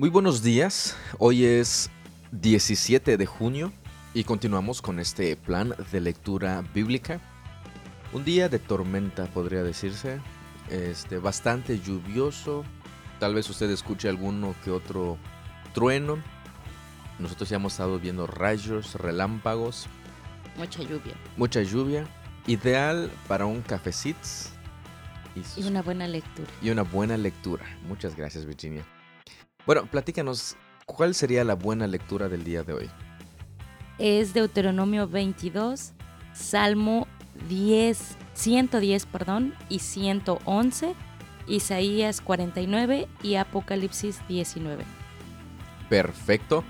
Muy buenos días, hoy es 17 de junio y continuamos con este plan de lectura bíblica. Un día de tormenta podría decirse, este, bastante lluvioso, tal vez usted escuche alguno que otro trueno. Nosotros ya hemos estado viendo rayos, relámpagos. Mucha lluvia. Mucha lluvia. Ideal para un cafecito. Y, y una buena lectura. Y una buena lectura. Muchas gracias, Virginia. Bueno, platícanos, ¿cuál sería la buena lectura del día de hoy? Es Deuteronomio 22, Salmo 10, 110, perdón, y 111, Isaías 49 y Apocalipsis 19. Perfecto.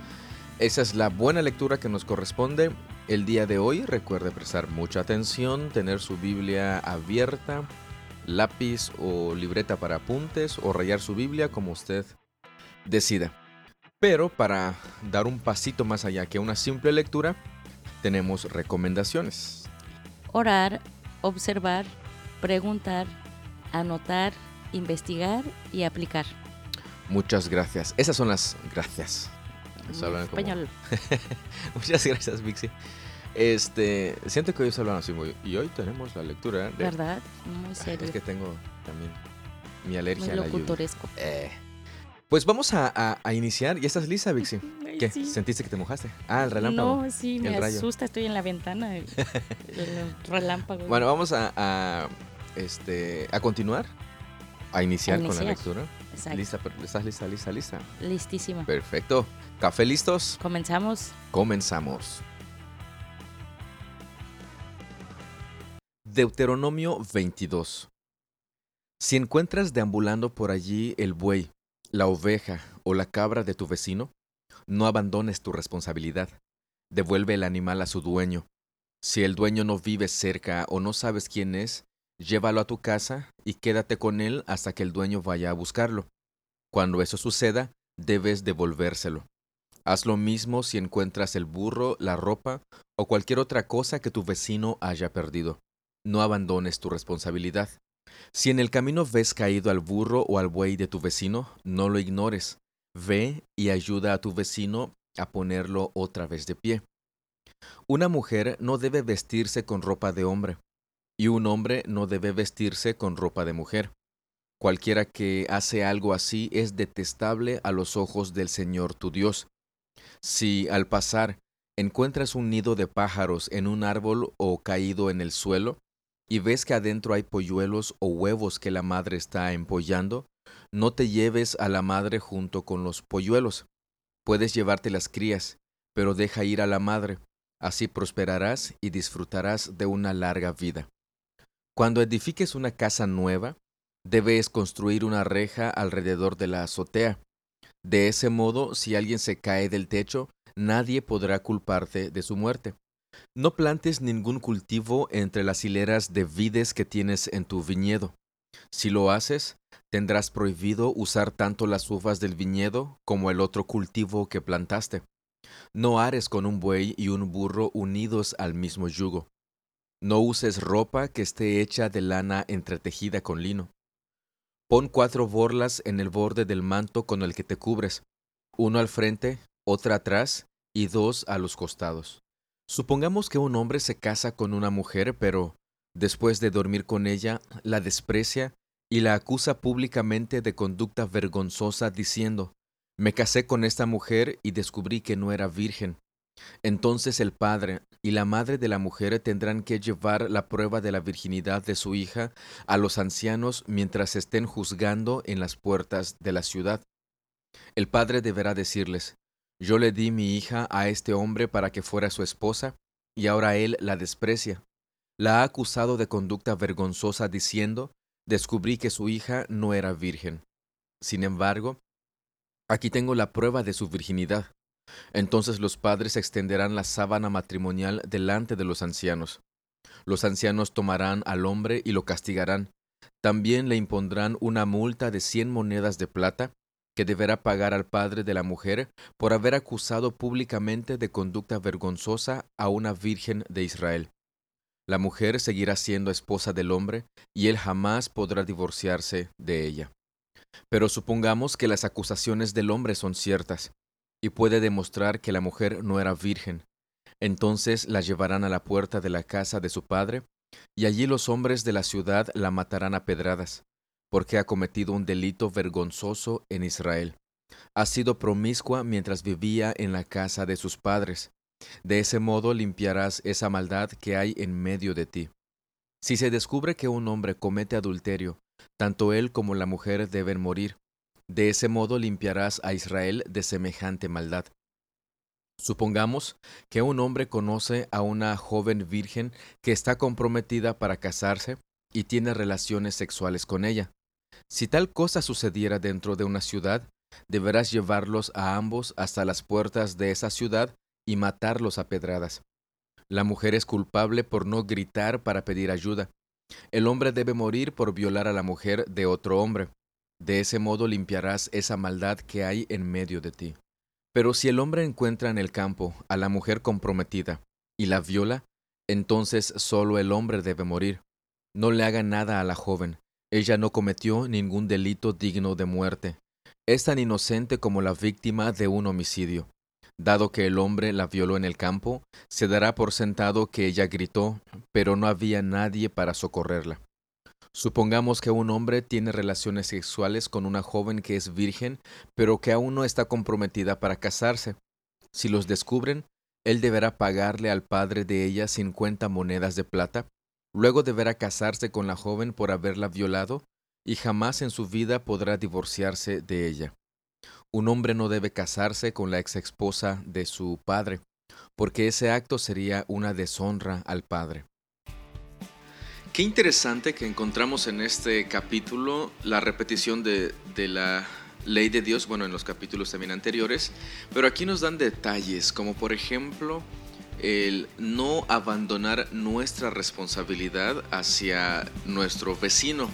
Esa es la buena lectura que nos corresponde el día de hoy. Recuerde prestar mucha atención, tener su Biblia abierta, lápiz o libreta para apuntes o rayar su Biblia como usted decida. Pero para dar un pasito más allá que una simple lectura, tenemos recomendaciones. Orar, observar, preguntar, anotar, investigar y aplicar. Muchas gracias. Esas son las gracias. Español. Muchas gracias, Vixi. Este, siento que hoy se hablan así muy. Y hoy tenemos la lectura. De... ¿Verdad? Muy serio. Es que tengo también mi alergia muy a la lluvia. Eh. Pues vamos a, iniciar. ¿Y estás lista, Vixi? ¿Qué? ¿Sentiste que te mojaste? Ah, el relámpago. No, sí, me asusta. Estoy en la ventana. El, relámpago. Bueno, vamos a, este, a continuar. A iniciar, con la lectura. Lista, ¿Estás lista, lista, lista? Listísima. Perfecto. ¿Café listos? Comenzamos. Comenzamos. Deuteronomio 22. Si encuentras deambulando por allí el buey la oveja o la cabra de tu vecino, no abandones tu responsabilidad. Devuelve el animal a su dueño. Si el dueño no vive cerca o no sabes quién es, llévalo a tu casa y quédate con él hasta que el dueño vaya a buscarlo. Cuando eso suceda, debes devolvérselo. Haz lo mismo si encuentras el burro, la ropa o cualquier otra cosa que tu vecino haya perdido. No abandones tu responsabilidad. Si en el camino ves caído al burro o al buey de tu vecino, no lo ignores. Ve y ayuda a tu vecino a ponerlo otra vez de pie. Una mujer no debe vestirse con ropa de hombre, y un hombre no debe vestirse con ropa de mujer. Cualquiera que hace algo así es detestable a los ojos del Señor tu Dios. Si al pasar encuentras un nido de pájaros en un árbol o caído en el suelo, y ves que adentro hay polluelos o huevos que la madre está empollando, no te lleves a la madre junto con los polluelos. Puedes llevarte las crías, pero deja ir a la madre, así prosperarás y disfrutarás de una larga vida. Cuando edifiques una casa nueva, debes construir una reja alrededor de la azotea. De ese modo, si alguien se cae del techo, nadie podrá culparte de su muerte. No plantes ningún cultivo entre las hileras de vides que tienes en tu viñedo. Si lo haces, tendrás prohibido usar tanto las uvas del viñedo como el otro cultivo que plantaste. No ares con un buey y un burro unidos al mismo yugo. No uses ropa que esté hecha de lana entretejida con lino. Pon cuatro borlas en el borde del manto con el que te cubres, uno al frente, otra atrás y dos a los costados. Supongamos que un hombre se casa con una mujer, pero después de dormir con ella, la desprecia y la acusa públicamente de conducta vergonzosa diciendo, me casé con esta mujer y descubrí que no era virgen. Entonces el padre y la madre de la mujer tendrán que llevar la prueba de la virginidad de su hija a los ancianos mientras estén juzgando en las puertas de la ciudad. El padre deberá decirles, yo le di mi hija a este hombre para que fuera su esposa, y ahora él la desprecia. La ha acusado de conducta vergonzosa diciendo, descubrí que su hija no era virgen. Sin embargo, aquí tengo la prueba de su virginidad. Entonces los padres extenderán la sábana matrimonial delante de los ancianos. Los ancianos tomarán al hombre y lo castigarán. También le impondrán una multa de cien monedas de plata que deberá pagar al padre de la mujer por haber acusado públicamente de conducta vergonzosa a una virgen de Israel. La mujer seguirá siendo esposa del hombre y él jamás podrá divorciarse de ella. Pero supongamos que las acusaciones del hombre son ciertas, y puede demostrar que la mujer no era virgen. Entonces la llevarán a la puerta de la casa de su padre, y allí los hombres de la ciudad la matarán a pedradas, porque ha cometido un delito vergonzoso en Israel. Ha sido promiscua mientras vivía en la casa de sus padres. De ese modo limpiarás esa maldad que hay en medio de ti. Si se descubre que un hombre comete adulterio, tanto él como la mujer deben morir. De ese modo limpiarás a Israel de semejante maldad. Supongamos que un hombre conoce a una joven virgen que está comprometida para casarse y tiene relaciones sexuales con ella. Si tal cosa sucediera dentro de una ciudad, deberás llevarlos a ambos hasta las puertas de esa ciudad y matarlos a pedradas. La mujer es culpable por no gritar para pedir ayuda. El hombre debe morir por violar a la mujer de otro hombre. De ese modo limpiarás esa maldad que hay en medio de ti. Pero si el hombre encuentra en el campo a la mujer comprometida y la viola, entonces solo el hombre debe morir. No le haga nada a la joven. Ella no cometió ningún delito digno de muerte. Es tan inocente como la víctima de un homicidio. Dado que el hombre la violó en el campo, se dará por sentado que ella gritó, pero no había nadie para socorrerla. Supongamos que un hombre tiene relaciones sexuales con una joven que es virgen, pero que aún no está comprometida para casarse. Si los descubren, él deberá pagarle al padre de ella cincuenta monedas de plata, luego deberá casarse con la joven por haberla violado, y jamás en su vida podrá divorciarse de ella. Un hombre no debe casarse con la ex esposa de su padre, porque ese acto sería una deshonra al padre. Qué interesante que encontramos en este capítulo la repetición de, la ley de Dios, bueno, en los capítulos también anteriores, pero aquí nos dan detalles, como por ejemplo el no abandonar nuestra responsabilidad hacia nuestro vecino.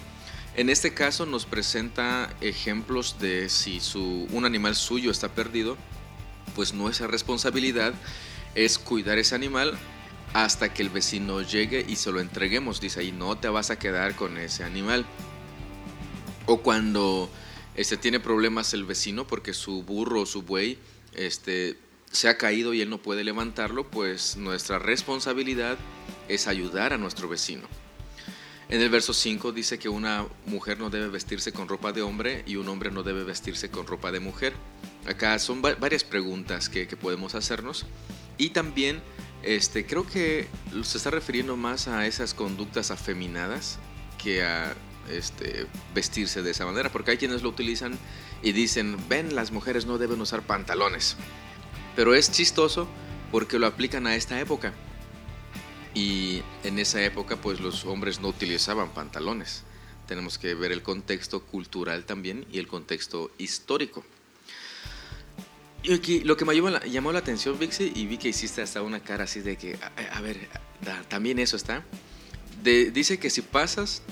En este caso nos presenta ejemplos de si su, un animal suyo está perdido, pues nuestra responsabilidad es cuidar ese animal hasta que el vecino llegue y se lo entreguemos. Dice ahí, no te vas a quedar con ese animal. O cuando este, tiene problemas el vecino porque su burro o su buey este, se ha caído y él no puede levantarlo, pues nuestra responsabilidad es ayudar a nuestro vecino. En el verso 5 dice que una mujer no debe vestirse con ropa de hombre y un hombre no debe vestirse con ropa de mujer. Acá son varias preguntas que, podemos hacernos y también este, creo que se está refiriendo más a esas conductas afeminadas que a este, vestirse de esa manera, porque hay quienes lo utilizan y dicen, ven, las mujeres no deben usar pantalones. Pero es chistoso porque lo aplican a esta época. Y en esa época pues los hombres no utilizaban pantalones. Tenemos que ver el contexto cultural también y el contexto histórico lo que me llamó la, atención, Vixi, y vi que hiciste hasta una cara así de que, a, ver, también eso está. dice que si pasas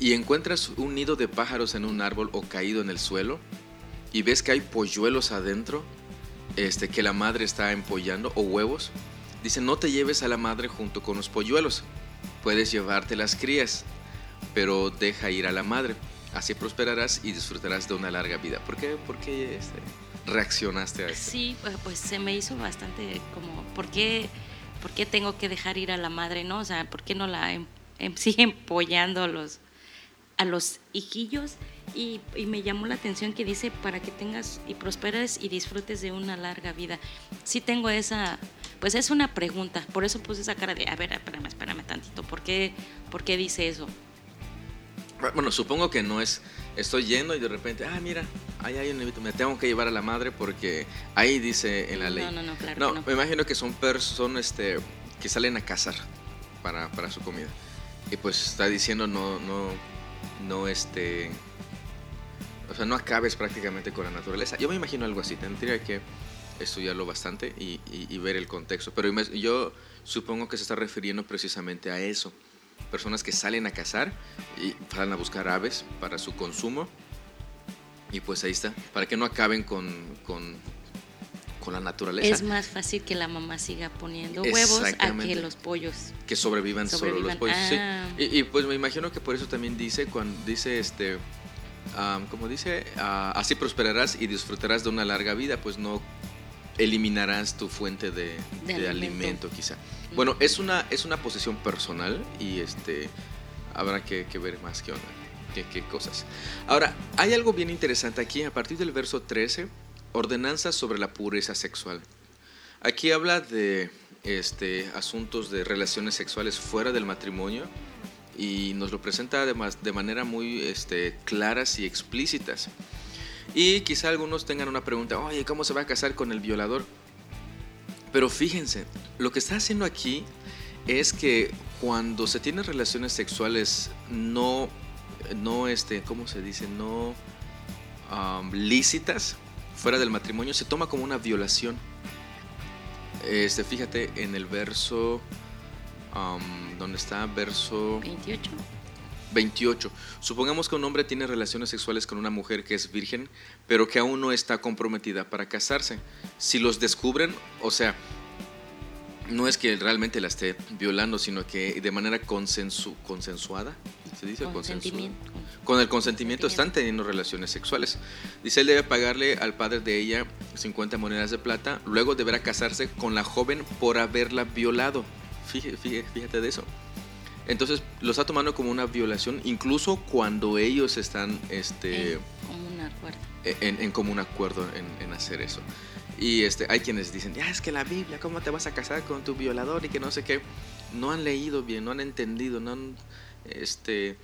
y encuentras un nido de pájaros en un árbol o caído en el suelo y ves que hay polluelos adentro, este, que la madre está empollando o huevos, dice no te lleves a la madre junto con los polluelos, puedes llevarte las crías, pero deja ir a la madre, así prosperarás y disfrutarás de una larga vida. ¿Por qué? Porque este, reaccionaste a esto? Sí, pues, pues se me hizo bastante como, ¿por qué, ¿por qué tengo que dejar ir a la madre, no? O sea, ¿por qué no la em, em, siguen apoyando a los, a los hijillos? Y, y, me llamó la atención que dice, para que tengas y prosperes y disfrutes de una larga vida. Sí tengo esa, pues es una pregunta, por eso puse esa cara de, a ver, espérame, espérame tantito, ¿por qué, por qué dice eso? Bueno, supongo que no es, estoy yendo y de repente, ah, mira, ahí hay un me tengo que llevar a la madre porque ahí dice en la ley. No, no, no, claro. No, no. me imagino que son personas este, que salen a cazar para, para su comida. Y pues está diciendo no, no, no, este, o sea, no acabes prácticamente con la naturaleza. Yo me imagino algo así, tendría que estudiarlo bastante y, y ver el contexto. Pero yo supongo que se está refiriendo precisamente a eso personas que salen a cazar y salen a buscar aves para su consumo. Y pues ahí está, para que no acaben con, con, con la naturaleza. Es más fácil que la mamá siga poniendo huevos a que los pollos. Que sobrevivan, solo los pollos. Sí. Ah. Y, y, pues me imagino que por eso también dice, cuando dice este, como dice, ah, así prosperarás y disfrutarás de una larga vida, pues no eliminarás tu fuente de, alimento. quizá. Bueno, es una, es una posición personal y este habrá que, ver más qué onda, qué, cosas. Ahora, hay algo bien interesante aquí, a partir del verso 13, ordenanzas sobre la pureza sexual. Aquí habla de este, asuntos de relaciones sexuales fuera del matrimonio y nos lo presenta además de manera muy este, claras y explícitas. Y quizá algunos tengan una pregunta, oye, ¿cómo se va a casar con el violador? Pero fíjense, lo que está haciendo aquí es que cuando se tienen relaciones sexuales no, no este, ¿cómo se dice? No lícitas fuera del matrimonio, se toma como una violación. Este, fíjate en el verso, ¿dónde está? Verso 28. 28. Supongamos que un hombre tiene relaciones sexuales con una mujer que es virgen, pero que aún no está comprometida para casarse. Si los descubren, o sea, no es que realmente la esté violando, sino que de manera consensu consensuada, ¿se dice? Consentimiento. Con el consentimiento están teniendo relaciones sexuales. Dice, él debe pagarle al padre de ella 50 monedas de plata, luego deberá casarse con la joven por haberla violado. Fíjate, fíjate de eso. Entonces lo está tomando como una violación, incluso cuando ellos están este, en común acuerdo, e, en, común acuerdo en, hacer eso. Y este, hay quienes dicen, ya es que la Biblia, ¿cómo te vas a casar con tu violador? Y que no sé qué. No han leído bien, no han entendido, no han, este,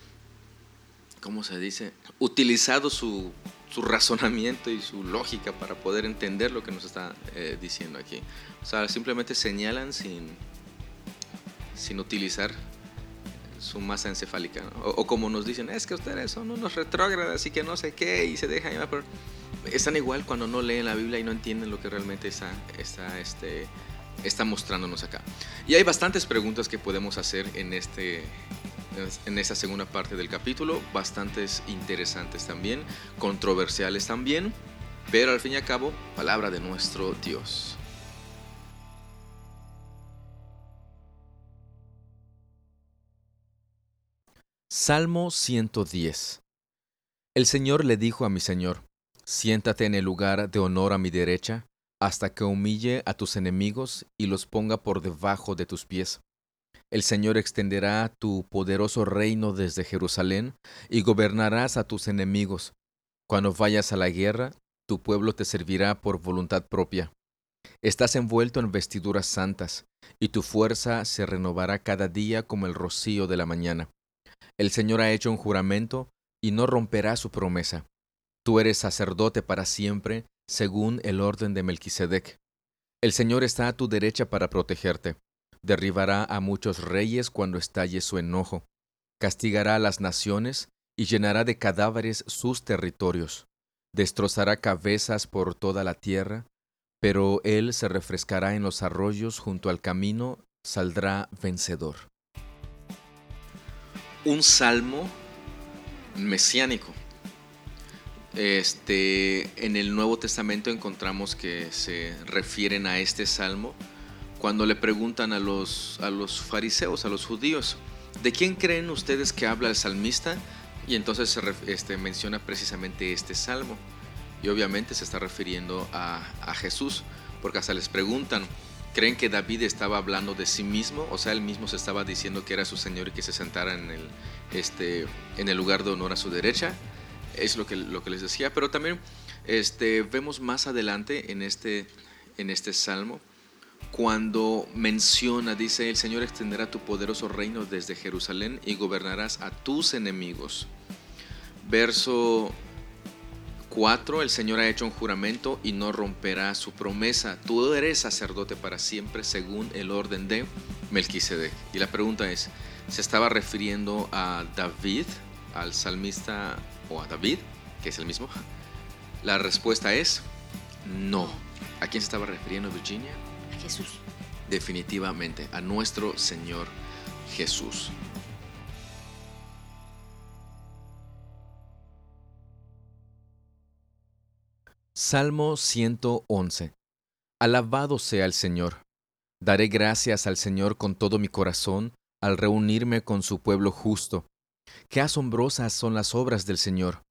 ¿cómo se dice? Utilizado su, su razonamiento y su lógica para poder entender lo que nos está eh, diciendo aquí. O sea, simplemente señalan sin, sin utilizar su masa encefálica. O, como nos dicen, es que ustedes son unos retrógradas y que no sé qué, y se dejan llevar Están igual cuando no leen la Biblia y no entienden lo que realmente está, está, este, está mostrándonos acá. Y hay bastantes preguntas que podemos hacer en, este, en esta segunda parte del capítulo, bastantes interesantes también, controversiales también, pero al fin y al cabo, palabra de nuestro Dios. Salmo 110 El Señor le dijo a mi Señor, siéntate en el lugar de honor a mi derecha, hasta que humille a tus enemigos y los ponga por debajo de tus pies. El Señor extenderá tu poderoso reino desde Jerusalén y gobernarás a tus enemigos. Cuando vayas a la guerra, tu pueblo te servirá por voluntad propia. Estás envuelto en vestiduras santas, y tu fuerza se renovará cada día como el rocío de la mañana. El Señor ha hecho un juramento y no romperá su promesa. Tú eres sacerdote para siempre, según el orden de Melquisedec. El Señor está a tu derecha para protegerte. Derribará a muchos reyes cuando estalle su enojo. Castigará a las naciones y llenará de cadáveres sus territorios. Destrozará cabezas por toda la tierra, pero él se refrescará en los arroyos junto al camino, saldrá vencedor un salmo mesiánico. Este, en el Nuevo Testamento encontramos que se refieren a este salmo cuando le preguntan a los, a los fariseos, a los judíos, ¿de quién creen ustedes que habla el salmista? Y entonces se este, menciona precisamente este salmo. Y obviamente se está refiriendo a, a Jesús, porque hasta les preguntan, creen que David estaba hablando de sí mismo, o sea, él mismo se estaba diciendo que era su Señor y que se sentara en el, este, en el lugar de honor a su derecha. Es lo que, lo que les decía, pero también este, vemos más adelante en este, en este salmo cuando menciona, dice, el Señor extenderá tu poderoso reino desde Jerusalén y gobernarás a tus enemigos. Verso 4. El Señor ha hecho un juramento y no romperá su promesa. Tú eres sacerdote para siempre según el orden de Melquisedec. Y la pregunta es, ¿se estaba refiriendo a David, al salmista o a David, que es el mismo? La respuesta es no. ¿A quién se estaba refiriendo Virginia? A Jesús. Definitivamente, a nuestro Señor Jesús. Salmo 111. Alabado sea el Señor. Daré gracias al Señor con todo mi corazón al reunirme con su pueblo justo. Qué asombrosas son las obras del Señor.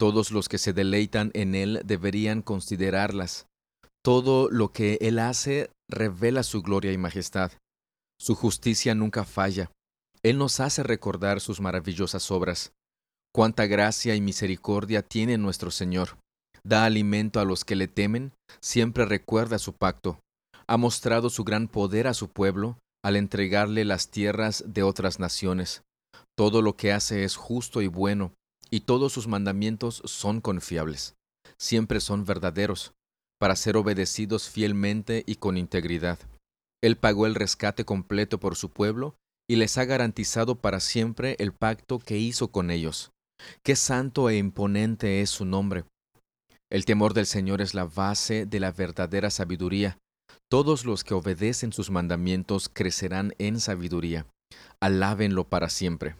Todos los que se deleitan en Él deberían considerarlas. Todo lo que Él hace revela su gloria y majestad. Su justicia nunca falla. Él nos hace recordar sus maravillosas obras. Cuánta gracia y misericordia tiene nuestro Señor. Da alimento a los que le temen, siempre recuerda su pacto. Ha mostrado su gran poder a su pueblo al entregarle las tierras de otras naciones. Todo lo que hace es justo y bueno, y todos sus mandamientos son confiables. Siempre son verdaderos, para ser obedecidos fielmente y con integridad. Él pagó el rescate completo por su pueblo y les ha garantizado para siempre el pacto que hizo con ellos. Qué santo e imponente es su nombre. El temor del Señor es la base de la verdadera sabiduría. Todos los que obedecen sus mandamientos crecerán en sabiduría. Alábenlo para siempre.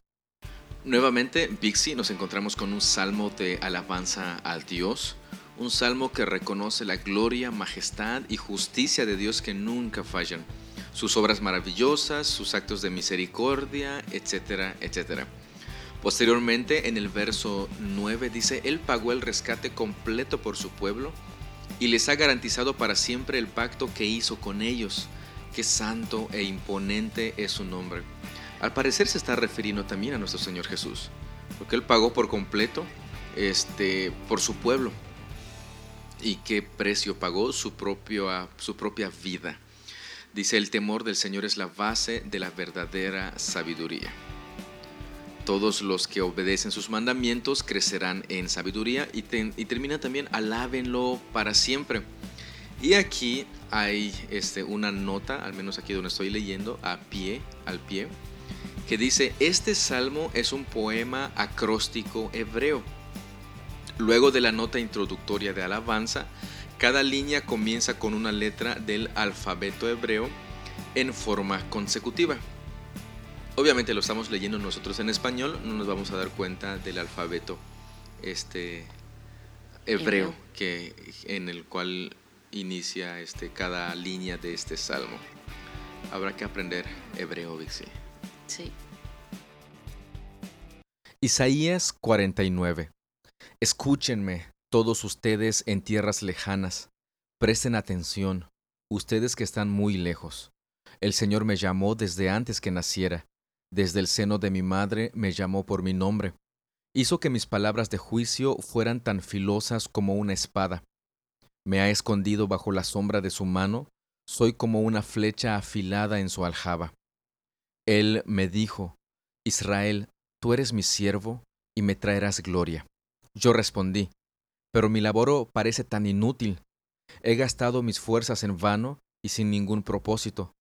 Nuevamente, Bixi, nos encontramos con un salmo de alabanza al Dios, un salmo que reconoce la gloria, majestad y justicia de Dios que nunca fallan, sus obras maravillosas, sus actos de misericordia, etcétera, etcétera. Posteriormente, en el verso 9 dice, Él pagó el rescate completo por su pueblo y les ha garantizado para siempre el pacto que hizo con ellos. Qué santo e imponente es su nombre. Al parecer se está refiriendo también a nuestro Señor Jesús, porque Él pagó por completo este, por su pueblo. ¿Y qué precio pagó? Su, propio, su propia vida. Dice, el temor del Señor es la base de la verdadera sabiduría. Todos los que obedecen sus mandamientos crecerán en sabiduría y, termina también, alábenlo para siempre. Y aquí hay este, una nota, al menos aquí donde estoy leyendo, a pie, al pie, que dice, este salmo es un poema acróstico hebreo. Luego de la nota introductoria de alabanza, cada línea comienza con una letra del alfabeto hebreo en forma consecutiva. Obviamente lo estamos leyendo nosotros en español, no nos vamos a dar cuenta del alfabeto este hebreo que en el cual inicia este cada línea de este salmo. Habrá que aprender hebreo, Vixi. Sí. Isaías 49. Escúchenme, todos ustedes en tierras lejanas. Presten atención, ustedes que están muy lejos. El Señor me llamó desde antes que naciera desde el seno de mi madre me llamó por mi nombre. Hizo que mis palabras de juicio fueran tan filosas como una espada. Me ha escondido bajo la sombra de su mano, soy como una flecha afilada en su aljaba. Él me dijo, Israel, tú eres mi siervo y me traerás gloria. Yo respondí, pero mi labor parece tan inútil. He gastado mis fuerzas en vano y sin ningún propósito.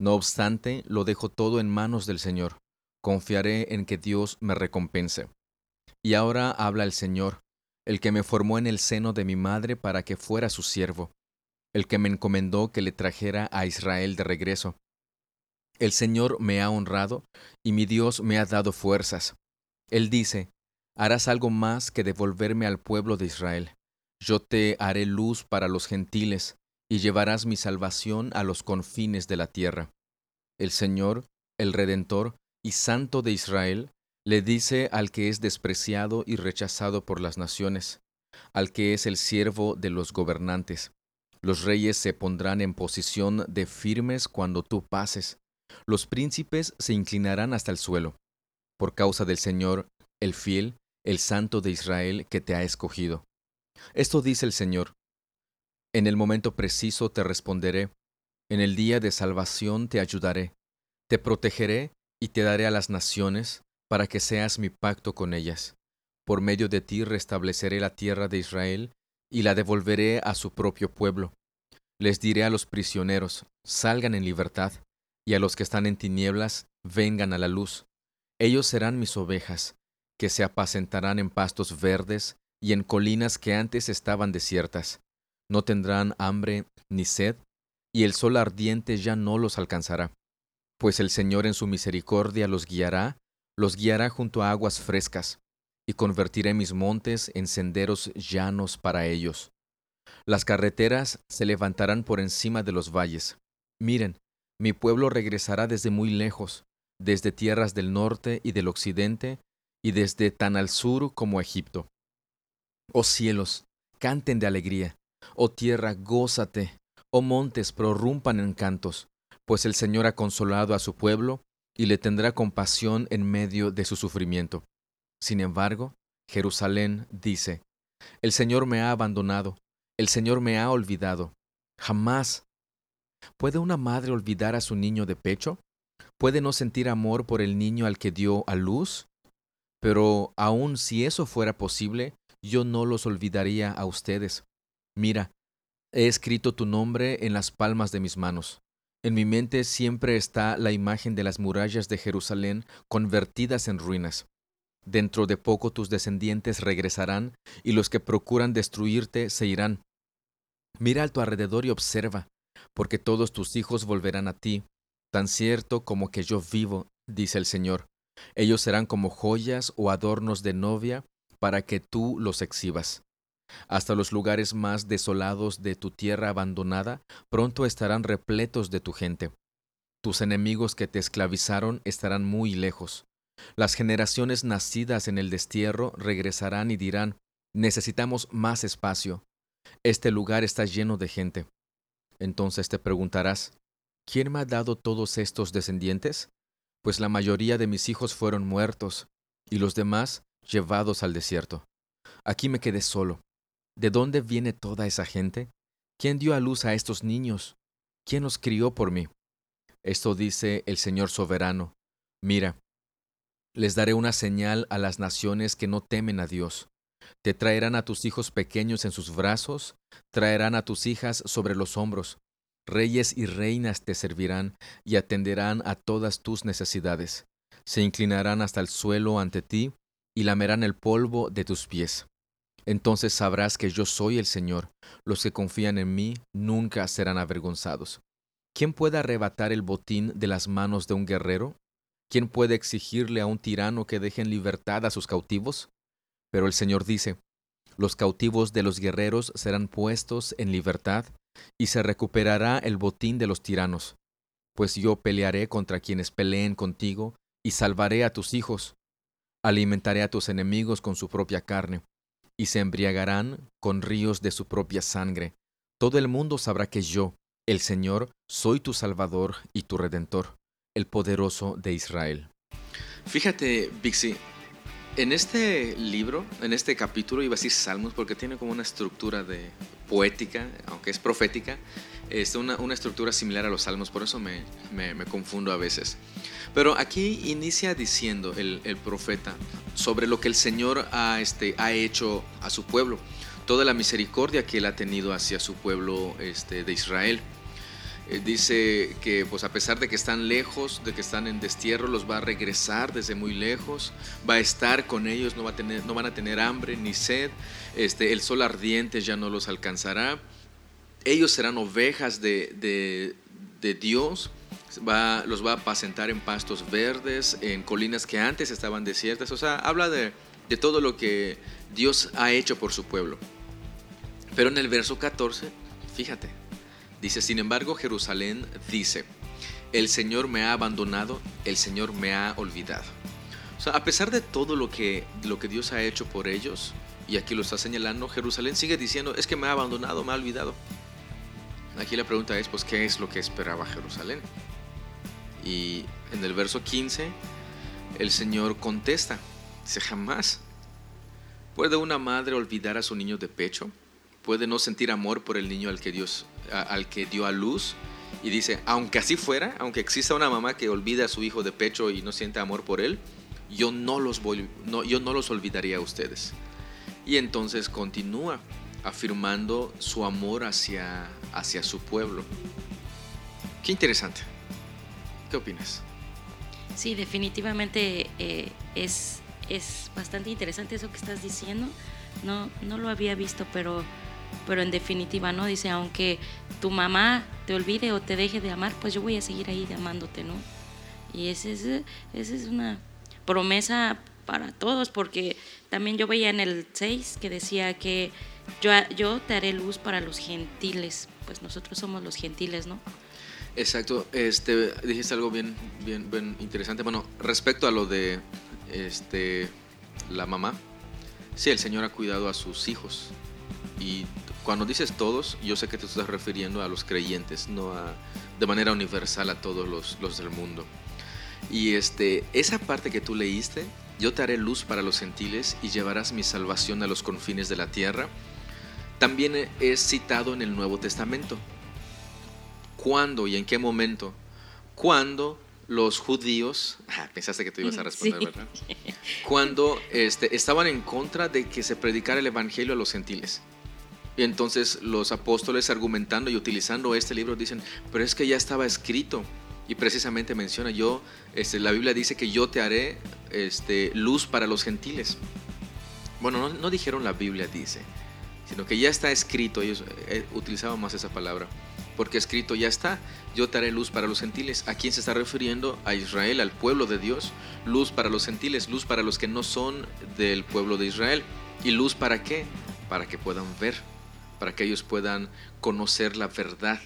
No obstante, lo dejo todo en manos del Señor. Confiaré en que Dios me recompense. Y ahora habla el Señor, el que me formó en el seno de mi madre para que fuera su siervo, el que me encomendó que le trajera a Israel de regreso. El Señor me ha honrado y mi Dios me ha dado fuerzas. Él dice, harás algo más que devolverme al pueblo de Israel. Yo te haré luz para los gentiles, y llevarás mi salvación a los confines de la tierra. El Señor, el Redentor y Santo de Israel, le dice al que es despreciado y rechazado por las naciones, al que es el siervo de los gobernantes. Los reyes se pondrán en posición de firmes cuando tú pases. Los príncipes se inclinarán hasta el suelo, por causa del Señor, el fiel, el Santo de Israel que te ha escogido. Esto dice el Señor, en el momento preciso te responderé, en el día de salvación te ayudaré, te protegeré y te daré a las naciones para que seas mi pacto con ellas. Por medio de ti restableceré la tierra de Israel y la devolveré a su propio pueblo. Les diré a los prisioneros, salgan en libertad, y a los que están en tinieblas, vengan a la luz. Ellos serán mis ovejas, que se apacentarán en pastos verdes y en colinas que antes estaban desiertas no tendrán hambre ni sed, y el sol ardiente ya no los alcanzará, pues el Señor en su misericordia los guiará, los guiará junto a aguas frescas, y convertiré mis montes en senderos llanos para ellos. Las carreteras se levantarán por encima de los valles. Miren, mi pueblo regresará desde muy lejos, desde tierras del norte y del occidente, y desde tan al sur como Egipto. Oh cielos, canten de alegría. Oh tierra, gózate. Oh montes, prorrumpan en cantos, pues el Señor ha consolado a su pueblo y le tendrá compasión en medio de su sufrimiento. Sin embargo, Jerusalén dice, El Señor me ha abandonado, el Señor me ha olvidado. Jamás. ¿Puede una madre olvidar a su niño de pecho? ¿Puede no sentir amor por el niño al que dio a luz? Pero aun si eso fuera posible, yo no los olvidaría a ustedes. Mira, he escrito tu nombre en las palmas de mis manos. En mi mente siempre está la imagen de las murallas de Jerusalén convertidas en ruinas. Dentro de poco tus descendientes regresarán y los que procuran destruirte se irán. Mira a tu alrededor y observa, porque todos tus hijos volverán a ti, tan cierto como que yo vivo, dice el Señor. Ellos serán como joyas o adornos de novia para que tú los exhibas. Hasta los lugares más desolados de tu tierra abandonada pronto estarán repletos de tu gente. Tus enemigos que te esclavizaron estarán muy lejos. Las generaciones nacidas en el destierro regresarán y dirán, necesitamos más espacio. Este lugar está lleno de gente. Entonces te preguntarás, ¿quién me ha dado todos estos descendientes? Pues la mayoría de mis hijos fueron muertos, y los demás llevados al desierto. Aquí me quedé solo, ¿De dónde viene toda esa gente? ¿Quién dio a luz a estos niños? ¿Quién los crió por mí? Esto dice el Señor soberano. Mira, les daré una señal a las naciones que no temen a Dios. Te traerán a tus hijos pequeños en sus brazos, traerán a tus hijas sobre los hombros. Reyes y reinas te servirán y atenderán a todas tus necesidades. Se inclinarán hasta el suelo ante ti y lamerán el polvo de tus pies. Entonces sabrás que yo soy el Señor. Los que confían en mí nunca serán avergonzados. ¿Quién puede arrebatar el botín de las manos de un guerrero? ¿Quién puede exigirle a un tirano que deje en libertad a sus cautivos? Pero el Señor dice, los cautivos de los guerreros serán puestos en libertad, y se recuperará el botín de los tiranos. Pues yo pelearé contra quienes peleen contigo, y salvaré a tus hijos. Alimentaré a tus enemigos con su propia carne y se embriagarán con ríos de su propia sangre. Todo el mundo sabrá que yo, el Señor, soy tu Salvador y tu Redentor, el poderoso de Israel. Fíjate, Bixi, en este libro, en este capítulo, iba a decir Salmos porque tiene como una estructura de poética, aunque es profética, es una, estructura similar a los Salmos, por eso me, confundo a veces. Pero aquí inicia diciendo el, profeta sobre lo que el Señor ha, este, ha hecho a su pueblo, toda la misericordia que él ha tenido hacia su pueblo este, de Israel. Eh, dice que pues a pesar de que están lejos, de que están en destierro, los va a regresar desde muy lejos, va a estar con ellos, no, va a tener, no van a tener hambre ni sed, este, el sol ardiente ya no los alcanzará, ellos serán ovejas de, Dios, va, los va a apacentar en pastos verdes, en colinas que antes estaban desiertas, o sea, habla de, de todo lo que Dios ha hecho por su pueblo. Pero en el verso 14, fíjate, Dice, sin embargo, Jerusalén dice, el Señor me ha abandonado, el Señor me ha olvidado. O sea, a pesar de todo lo que, lo que Dios ha hecho por ellos, y aquí lo está señalando, Jerusalén sigue diciendo, es que me ha abandonado, me ha olvidado. Aquí la pregunta es, pues, ¿qué es lo que esperaba Jerusalén? Y en el verso 15, el Señor contesta, dice, jamás. ¿Puede una madre olvidar a su niño de pecho? ¿Puede no sentir amor por el niño al que Dios al que dio a luz y dice, aunque así fuera, aunque exista una mamá que olvide a su hijo de pecho y no siente amor por él, yo no los, voy, no, yo no los olvidaría a ustedes. Y entonces continúa afirmando su amor hacia, hacia su pueblo. Qué interesante. ¿Qué opinas? Sí, definitivamente eh, es, es bastante interesante eso que estás diciendo. No, no lo había visto, pero pero en definitiva, ¿no? Dice, aunque tu mamá te olvide o te deje de amar, pues yo voy a seguir ahí amándote, ¿no? Y esa es, ese es una promesa para todos, porque también yo veía en el 6 que decía que yo, te haré luz para los gentiles, pues nosotros somos los gentiles, ¿no? Exacto, este, dijiste algo bien, bien, bien interesante. Bueno, respecto a lo de este, la mamá, Sí, el Señor ha cuidado a sus hijos. Y cuando dices todos, yo sé que te estás refiriendo a los creyentes, no a, de manera universal a todos los, los del mundo. Y este, esa parte que tú leíste, yo te haré luz para los gentiles y llevarás mi salvación a los confines de la tierra, también es citado en el Nuevo Testamento. ¿Cuándo y en qué momento? Cuando los judíos, ah, pensaste que tú ibas a responder, ¿verdad? Cuando este, estaban en contra de que se predicara el Evangelio a los gentiles. Y entonces los apóstoles argumentando y utilizando este libro dicen, pero es que ya estaba escrito. Y precisamente menciona, yo, este, la Biblia dice que yo te haré este, luz para los gentiles. Bueno, no, dijeron la Biblia dice, sino que ya está escrito, ellos eh, utilizaban más esa palabra, porque escrito ya está, yo te haré luz para los gentiles. ¿A quién se está refiriendo? A Israel, al pueblo de Dios. Luz para los gentiles, luz para los que no son del pueblo de Israel. ¿Y luz para qué? Para que puedan ver para que ellos puedan conocer la verdad.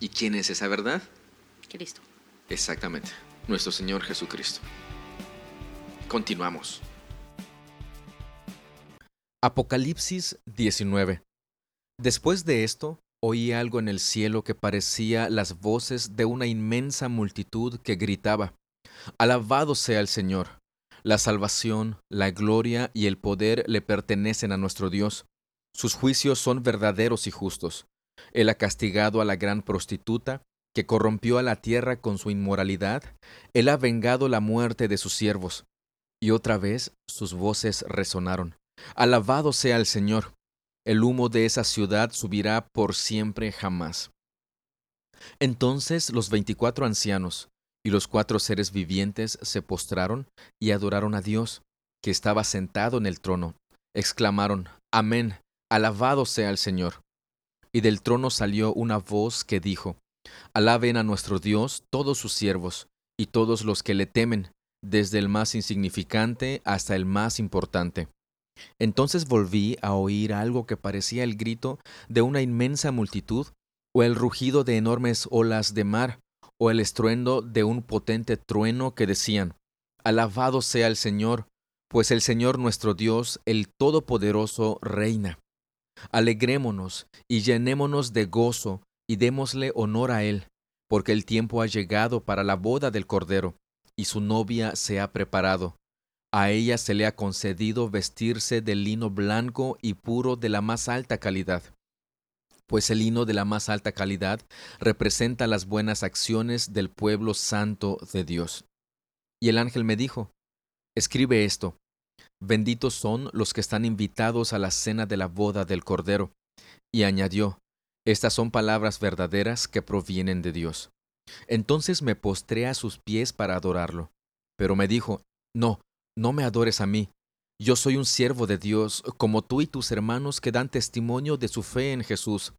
¿Y quién es esa verdad? Cristo. Exactamente, nuestro Señor Jesucristo. Continuamos. Apocalipsis 19. Después de esto, oí algo en el cielo que parecía las voces de una inmensa multitud que gritaba, Alabado sea el Señor. La salvación, la gloria y el poder le pertenecen a nuestro Dios sus juicios son verdaderos y justos. Él ha castigado a la gran prostituta, que corrompió a la tierra con su inmoralidad. Él ha vengado la muerte de sus siervos. Y otra vez sus voces resonaron. Alabado sea el Señor. El humo de esa ciudad subirá por siempre jamás. Entonces los veinticuatro ancianos y los cuatro seres vivientes se postraron y adoraron a Dios, que estaba sentado en el trono. Exclamaron, Amén. Alabado sea el Señor. Y del trono salió una voz que dijo, Alaben a nuestro Dios todos sus siervos, y todos los que le temen, desde el más insignificante hasta el más importante. Entonces volví a oír algo que parecía el grito de una inmensa multitud, o el rugido de enormes olas de mar, o el estruendo de un potente trueno que decían, Alabado sea el Señor, pues el Señor nuestro Dios, el Todopoderoso, reina. Alegrémonos y llenémonos de gozo y démosle honor a Él, porque el tiempo ha llegado para la boda del Cordero, y su novia se ha preparado. A ella se le ha concedido vestirse de lino blanco y puro de la más alta calidad, pues el lino de la más alta calidad representa las buenas acciones del pueblo santo de Dios. Y el ángel me dijo, Escribe esto, Benditos son los que están invitados a la cena de la boda del Cordero. Y añadió, Estas son palabras verdaderas que provienen de Dios. Entonces me postré a sus pies para adorarlo. Pero me dijo, No, no me adores a mí. Yo soy un siervo de Dios, como tú y tus hermanos que dan testimonio de su fe en Jesús.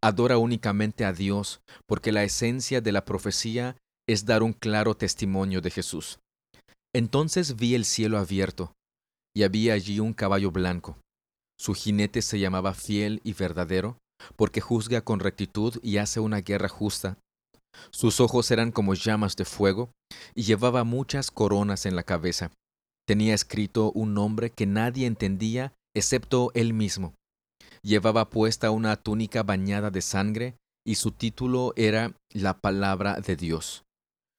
Adora únicamente a Dios, porque la esencia de la profecía es dar un claro testimonio de Jesús. Entonces vi el cielo abierto y había allí un caballo blanco. Su jinete se llamaba fiel y verdadero, porque juzga con rectitud y hace una guerra justa. Sus ojos eran como llamas de fuego, y llevaba muchas coronas en la cabeza. Tenía escrito un nombre que nadie entendía excepto él mismo. Llevaba puesta una túnica bañada de sangre, y su título era La palabra de Dios.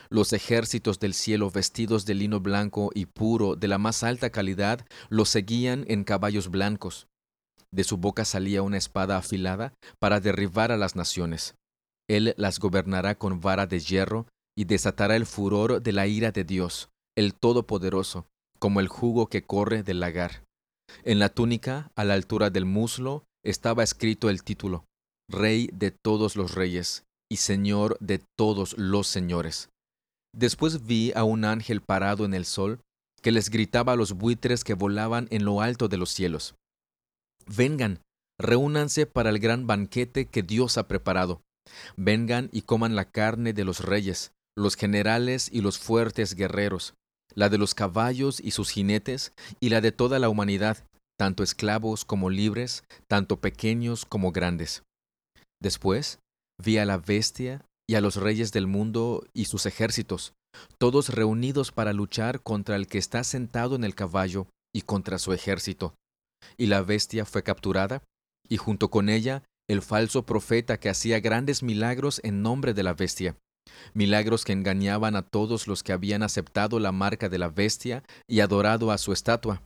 Los ejércitos del cielo vestidos de lino blanco y puro de la más alta calidad lo seguían en caballos blancos. De su boca salía una espada afilada para derribar a las naciones. Él las gobernará con vara de hierro y desatará el furor de la ira de Dios, el Todopoderoso, como el jugo que corre del lagar. En la túnica, a la altura del muslo, estaba escrito el título, Rey de todos los reyes y Señor de todos los señores. Después vi a un ángel parado en el sol, que les gritaba a los buitres que volaban en lo alto de los cielos. Vengan, reúnanse para el gran banquete que Dios ha preparado. Vengan y coman la carne de los reyes, los generales y los fuertes guerreros, la de los caballos y sus jinetes, y la de toda la humanidad, tanto esclavos como libres, tanto pequeños como grandes. Después vi a la bestia y a los reyes del mundo y sus ejércitos, todos reunidos para luchar contra el que está sentado en el caballo y contra su ejército. y la bestia fue capturada, y junto con ella el falso profeta que hacía grandes milagros en nombre de la bestia, milagros que engañaban a todos los que habían aceptado la marca de la bestia y adorado a su estatua.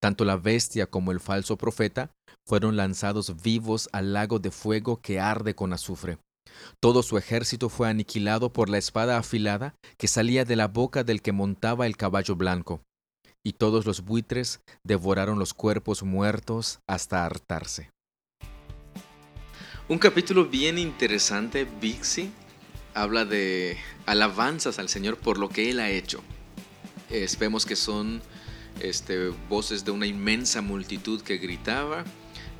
Tanto la bestia como el falso profeta fueron lanzados vivos al lago de fuego que arde con azufre. Todo su ejército fue aniquilado por la espada afilada que salía de la boca del que montaba el caballo blanco, y todos los buitres devoraron los cuerpos muertos hasta hartarse. Un capítulo bien interesante, Bixi, habla de alabanzas al Señor por lo que Él ha hecho. vemos que son este, voces de una inmensa multitud que gritaba,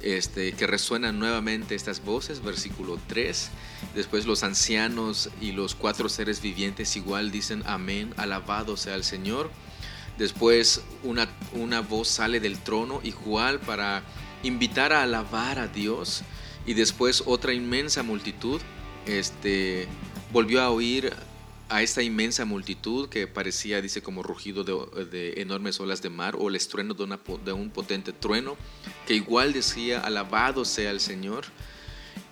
este, que resuenan nuevamente estas voces, versículo 3. Después los ancianos y los cuatro seres vivientes igual dicen amén, alabado sea el Señor. Después una, una voz sale del trono igual para invitar a alabar a Dios. Y después otra inmensa multitud este, volvió a oír a esta inmensa multitud que parecía, dice, como rugido de, enormes olas de mar o el estruendo de, de, un potente trueno, que igual decía, alabado sea el Señor.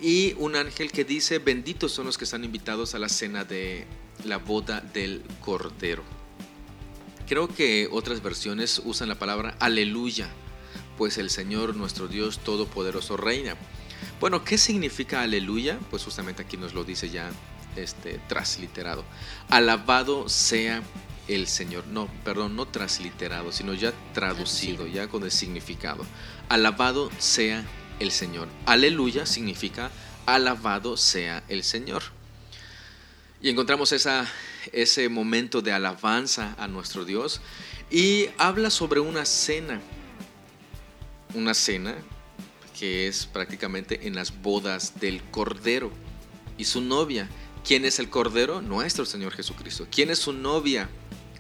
Y un ángel que dice, benditos son los que están invitados a la cena de la boda del Cordero. Creo que otras versiones usan la palabra aleluya, pues el Señor nuestro Dios Todopoderoso reina. Bueno, ¿qué significa aleluya? Pues justamente aquí nos lo dice ya este, transliterado. Alabado sea el Señor. No, perdón, no transliterado, sino ya traducido, ya con el significado. Alabado sea el Señor. Aleluya significa alabado sea el Señor. Y encontramos esa, ese momento de alabanza a nuestro Dios y habla sobre una cena. Una cena que es prácticamente en las bodas del Cordero y su novia. ¿Quién es el Cordero? Nuestro Señor Jesucristo. ¿Quién es su novia?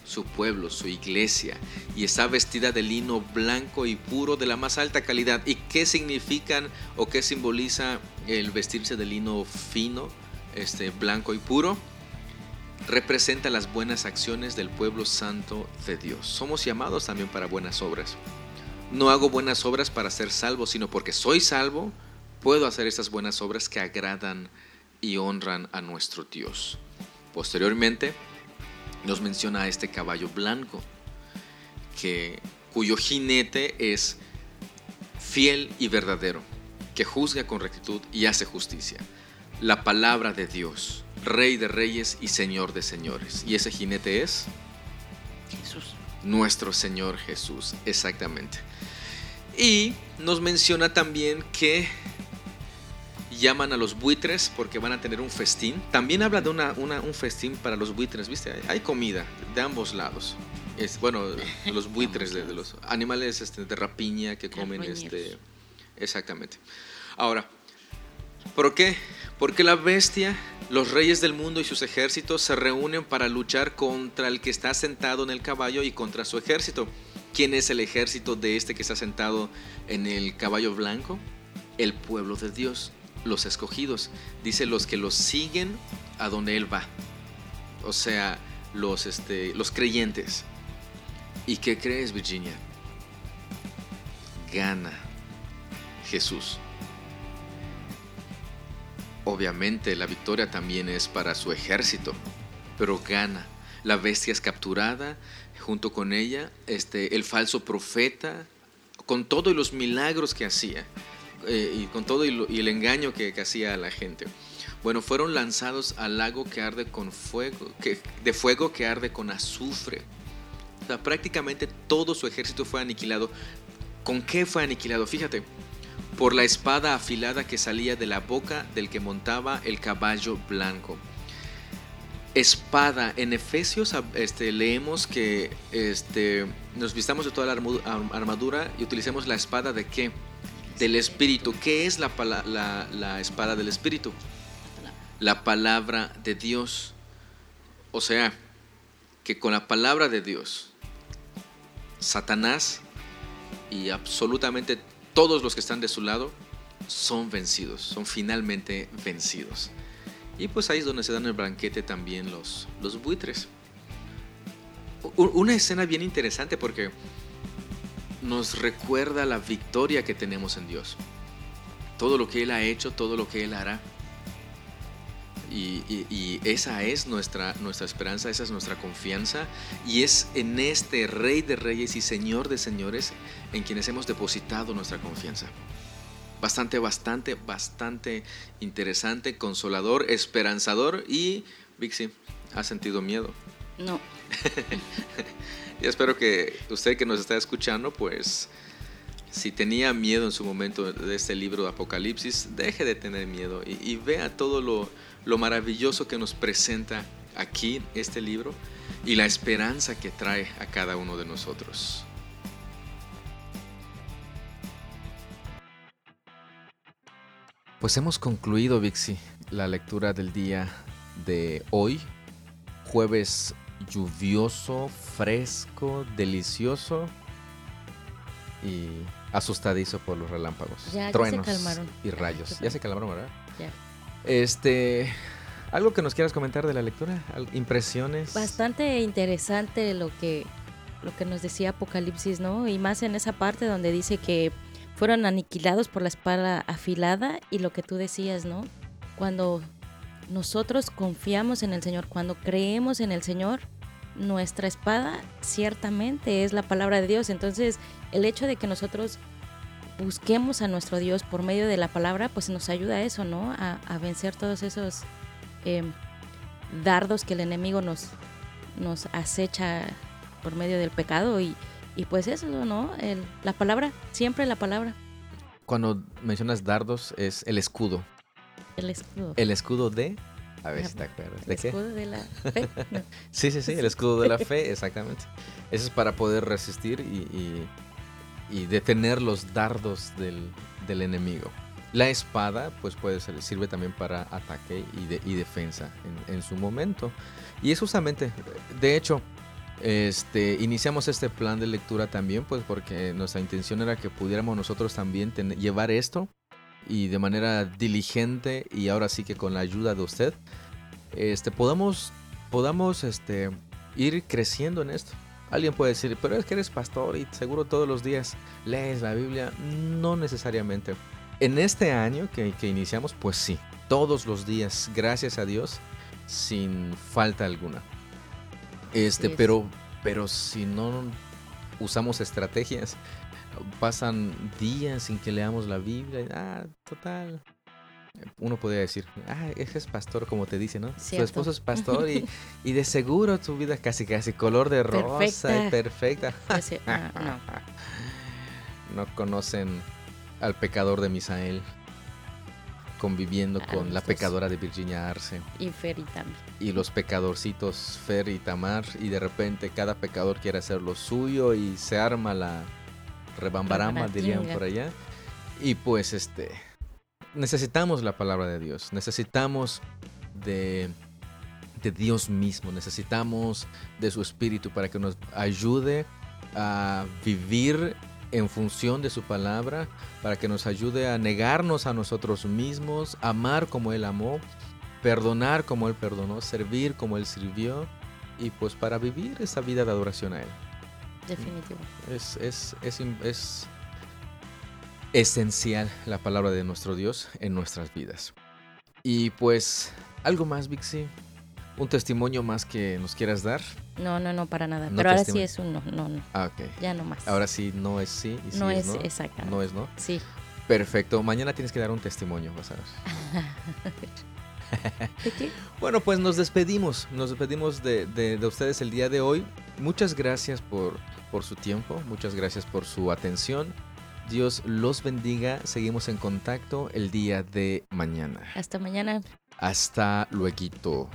Su pueblo, su iglesia. Y está vestida de lino blanco y puro de la más alta calidad. ¿Y qué significan o qué simboliza el vestirse de lino fino, este, blanco y puro? Representa las buenas acciones del pueblo santo de Dios. Somos llamados también para buenas obras. No hago buenas obras para ser salvo, sino porque soy salvo, puedo hacer esas buenas obras que agradan a y honran a nuestro Dios. Posteriormente nos menciona a este caballo blanco, que, cuyo jinete es fiel y verdadero, que juzga con rectitud y hace justicia. La palabra de Dios, Rey de reyes y Señor de señores. Y ese jinete es Jesús. Nuestro Señor Jesús, exactamente. Y nos menciona también que llaman a los buitres porque van a tener un festín. También habla de una, un festín para los buitres, ¿viste? Hay comida de ambos lados. Es, bueno, los buitres de, los animales este, de rapiña que comen este exactamente. Ahora, ¿por qué? Porque la bestia, los reyes del mundo y sus ejércitos se reúnen para luchar contra el que está sentado en el caballo y contra su ejército. ¿Quién es el ejército de este que está sentado en el caballo blanco? El pueblo de Dios los escogidos, dice los que los siguen a donde Él va. O sea, los, este, los creyentes. ¿Y qué crees, Virginia? Gana Jesús. Obviamente la victoria también es para su ejército, pero gana. La bestia es capturada, junto con ella, este, el falso profeta, con todos los milagros que hacía. Eh, y con todo y, el engaño que, hacía a la gente. Bueno, fueron lanzados al lago que arde con fuego, que, de fuego que arde con azufre. O sea, prácticamente todo su ejército fue aniquilado. ¿Con qué fue aniquilado? Fíjate, por la espada afilada que salía de la boca del que montaba el caballo blanco. Espada, en Efesios este, leemos que este, nos vistamos de toda la armadura y utilicemos la espada de qué? Del Espíritu. ¿Qué es la, espada del Espíritu? La palabra de Dios. O sea, que con la palabra de Dios, Satanás y absolutamente todos los que están de su lado son vencidos, son finalmente vencidos. Y pues ahí es donde se dan el banquete también los buitres. Una escena bien interesante porque nos recuerda la victoria que tenemos en Dios. Todo lo que Él ha hecho, todo lo que Él hará. Y, y, esa es nuestra, nuestra esperanza, esa es nuestra confianza. Y es en este Rey de Reyes y Señor de Señores en quienes hemos depositado nuestra confianza. Bastante, bastante, bastante interesante, consolador, esperanzador y, Vixi, ¿ha sentido miedo? No. y espero que usted que nos está escuchando, pues si tenía miedo en su momento de este libro de Apocalipsis, deje de tener miedo y, vea todo lo, lo, maravilloso que nos presenta aquí este libro y la esperanza que trae a cada uno de nosotros. Pues hemos concluido, Vixi, la lectura del día de hoy, jueves lluvioso, fresco, delicioso y asustadizo por los relámpagos, ya, truenos se calmaron. y rayos. Ya se calmaron, ¿verdad? Ya. Este, algo que nos quieras comentar de la lectura, impresiones. Bastante interesante lo que lo que nos decía Apocalipsis, ¿no? Y más en esa parte donde dice que fueron aniquilados por la espada afilada y lo que tú decías, ¿no? Cuando nosotros confiamos en el Señor, cuando creemos en el Señor, nuestra espada ciertamente es la palabra de Dios. Entonces, el hecho de que nosotros busquemos a nuestro Dios por medio de la palabra, pues nos ayuda a eso, ¿no? A, vencer todos esos em, dardos que el enemigo nos, nos acecha por medio del pecado y, y pues eso, ¿no? El, la palabra, siempre la palabra. Cuando mencionas dardos es el escudo. El escudo. El escudo de... A ver si te acuerdas. ¿De el escudo de la fe. sí, sí, sí, el escudo de la fe, exactamente. Eso es para poder resistir y, y, detener los dardos del, del, enemigo. La espada, pues puede ser, sirve también para ataque y, de, y defensa en, en, su momento. Y es justamente, de hecho, este, iniciamos este plan de lectura también, pues porque nuestra intención era que pudiéramos nosotros también llevar esto y de manera diligente y ahora sí que con la ayuda de usted, este, podamos, podamos este, ir creciendo en esto. Alguien puede decir, pero es que eres pastor y seguro todos los días lees la Biblia. No necesariamente. En este año que, que iniciamos, pues sí, todos los días, gracias a Dios, sin falta alguna. Este, pero, pero si no usamos estrategias, pasan días sin que leamos la Biblia. Ah, total. Uno podría decir, ah, ese es pastor, como te dice, ¿no? Su esposo es pastor y, y, de seguro tu vida casi, casi color de rosa y perfecta. Ah, no. no conocen al pecador de Misael conviviendo con la pecadora de Virginia Arce. Y Fer y también. Y los pecadorcitos Fer y Tamar. Y de repente cada pecador quiere hacer lo suyo y se arma la rebambaramba, dirían por allá. Y pues este, necesitamos la palabra de Dios. Necesitamos de, de Dios mismo. Necesitamos de su espíritu para que nos ayude a vivir en función de su palabra, para que nos ayude a negarnos a nosotros mismos, amar como Él amó, perdonar como Él perdonó, servir como Él sirvió, y pues para vivir esa vida de adoración a Él. Definitivo. Es, es, es, es esencial la palabra de nuestro Dios en nuestras vidas. Y pues, algo más, Vixi, un testimonio más que nos quieras dar. No, no, no, para nada. Pero ahora sí es un no, no, no. Ah, ok. Ya no más. Ahora sí no es sí y sí no es, es no. exacto. No es no. Sí. Perfecto. Mañana tienes que dar un testimonio, vas a ver. ¿De qué? Bueno, pues nos despedimos. Nos despedimos de, de, de, ustedes el día de hoy. Muchas gracias por, por su tiempo. Muchas gracias por su atención. Dios los bendiga. Seguimos en contacto el día de mañana. Hasta mañana. Hasta luego.